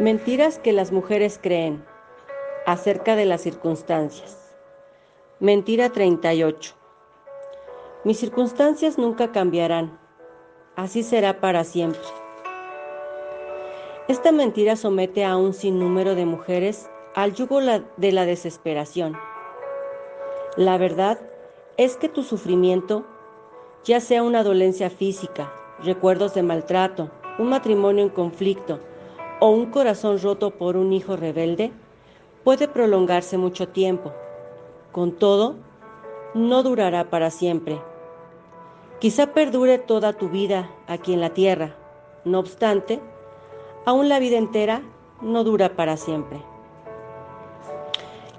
Mentiras que las mujeres creen acerca de las circunstancias. Mentira 38. Mis circunstancias nunca cambiarán. Así será para siempre. Esta mentira somete a un sinnúmero de mujeres al yugo de la desesperación. La verdad es que tu sufrimiento, ya sea una dolencia física, recuerdos de maltrato, un matrimonio en conflicto, o un corazón roto por un hijo rebelde puede prolongarse mucho tiempo. Con todo, no durará para siempre. Quizá perdure toda tu vida aquí en la tierra. No obstante, aún la vida entera no dura para siempre.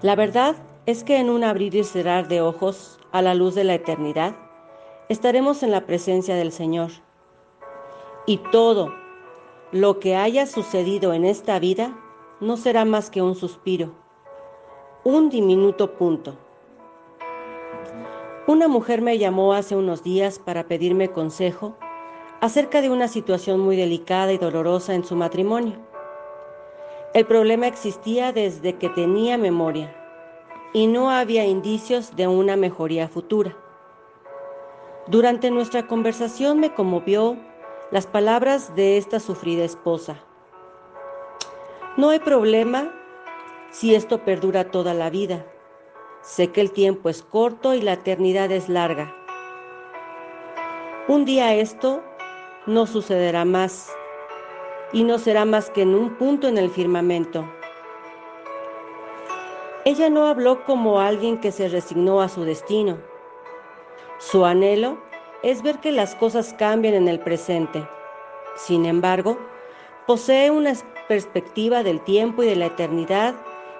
La verdad es que en un abrir y cerrar de ojos a la luz de la eternidad, estaremos en la presencia del Señor. Y todo lo que haya sucedido en esta vida no será más que un suspiro, un diminuto punto. Una mujer me llamó hace unos días para pedirme consejo acerca de una situación muy delicada y dolorosa en su matrimonio. El problema existía desde que tenía memoria y no había indicios de una mejoría futura. Durante nuestra conversación me conmovió las palabras de esta sufrida esposa. No hay problema si esto perdura toda la vida. Sé que el tiempo es corto y la eternidad es larga. Un día esto no sucederá más y no será más que en un punto en el firmamento. Ella no habló como alguien que se resignó a su destino. Su anhelo es ver que las cosas cambian en el presente. Sin embargo, posee una perspectiva del tiempo y de la eternidad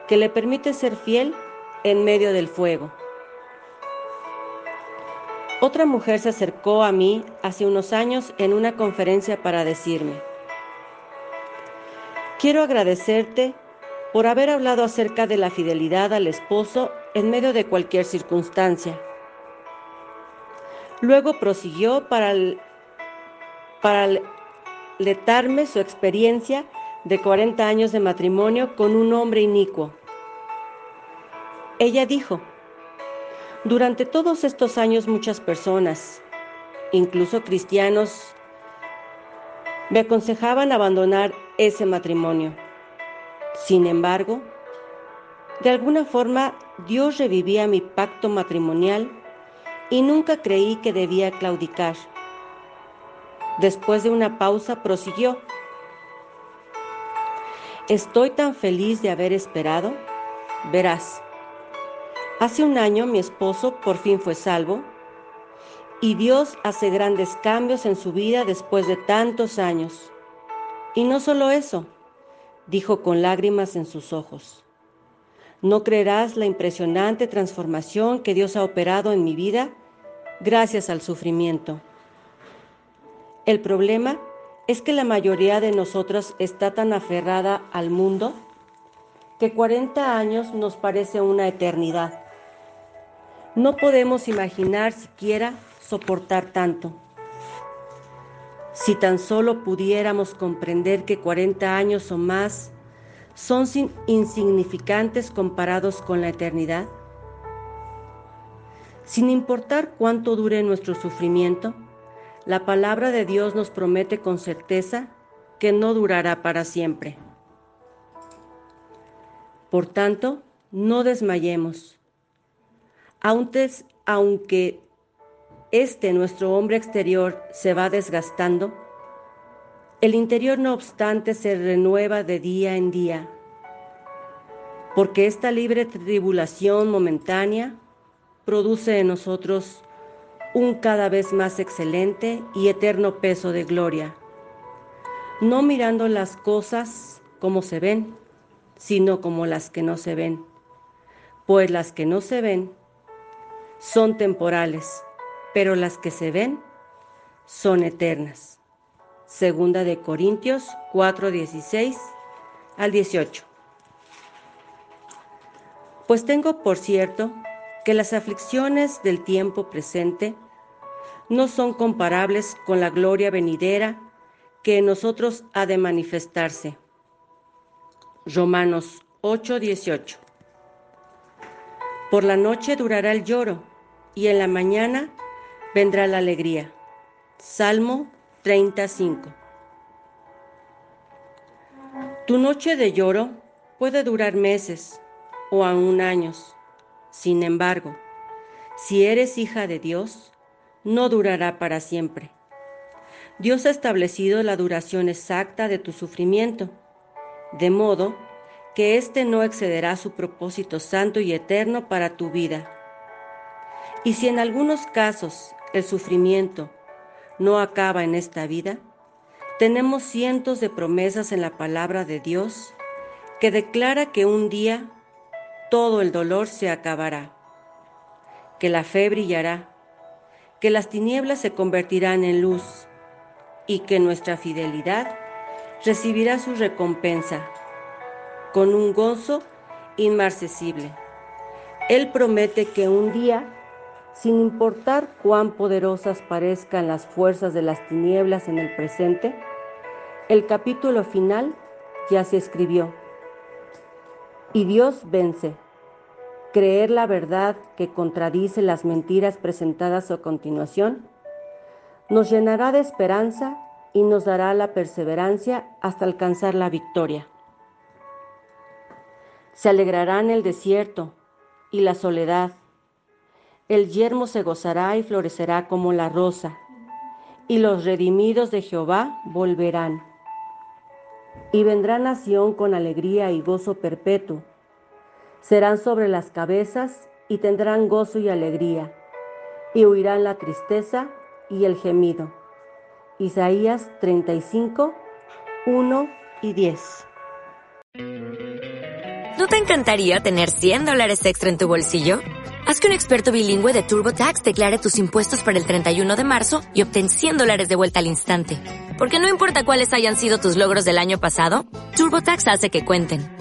que le permite ser fiel en medio del fuego. Otra mujer se acercó a mí hace unos años en una conferencia para decirme, quiero agradecerte por haber hablado acerca de la fidelidad al esposo en medio de cualquier circunstancia. Luego prosiguió para, para letarme su experiencia de 40 años de matrimonio con un hombre inicuo. Ella dijo, durante todos estos años muchas personas, incluso cristianos, me aconsejaban abandonar ese matrimonio. Sin embargo, de alguna forma Dios revivía mi pacto matrimonial y nunca creí que debía claudicar. Después de una pausa prosiguió. Estoy tan feliz de haber esperado. Verás, hace un año mi esposo por fin fue salvo y Dios hace grandes cambios en su vida después de tantos años. Y no solo eso, dijo con lágrimas en sus ojos. No creerás la impresionante transformación que Dios ha operado en mi vida gracias al sufrimiento. El problema es que la mayoría de nosotros está tan aferrada al mundo que 40 años nos parece una eternidad. No podemos imaginar siquiera soportar tanto. Si tan solo pudiéramos comprender que 40 años o más son insignificantes comparados con la eternidad, sin importar cuánto dure nuestro sufrimiento, la palabra de Dios nos promete con certeza que no durará para siempre. Por tanto, no desmayemos. Aunque este nuestro hombre exterior se va desgastando, el interior no obstante se renueva de día en día, porque esta libre tribulación momentánea produce en nosotros un cada vez más excelente y eterno peso de gloria, no mirando las cosas como se ven, sino como las que no se ven. Pues las que no se ven son temporales, pero las que se ven son eternas. Segunda de Corintios 4:16 al 18. Pues tengo por cierto que las aflicciones del tiempo presente no son comparables con la gloria venidera que en nosotros ha de manifestarse. Romanos 8:18. Por la noche durará el lloro y en la mañana vendrá la alegría. Salmo 35. Tu noche de lloro puede durar meses o aún años. Sin embargo, si eres hija de Dios, no durará para siempre. Dios ha establecido la duración exacta de tu sufrimiento, de modo que éste no excederá su propósito santo y eterno para tu vida. Y si en algunos casos el sufrimiento no acaba en esta vida, tenemos cientos de promesas en la palabra de Dios que declara que un día todo el dolor se acabará, que la fe brillará, que las tinieblas se convertirán en luz y que nuestra fidelidad recibirá su recompensa con un gozo inmarcesible. Él promete que un día, sin importar cuán poderosas parezcan las fuerzas de las tinieblas en el presente, el capítulo final ya se escribió. Y Dios vence. Creer la verdad que contradice las mentiras presentadas a continuación nos llenará de esperanza y nos dará la perseverancia hasta alcanzar la victoria. Se alegrará en el desierto y la soledad. El yermo se gozará y florecerá como la rosa, y los redimidos de Jehová volverán. Y vendrá nación con alegría y gozo perpetuo. Serán sobre las cabezas y tendrán gozo y alegría, y huirán la tristeza y el gemido. Isaías 35, 1 y 10. ¿No te encantaría tener 100 dólares extra en tu bolsillo? Haz que un experto bilingüe de TurboTax declare tus impuestos para el 31 de marzo y obtén 100 dólares de vuelta al instante. Porque no importa cuáles hayan sido tus logros del año pasado, TurboTax hace que cuenten.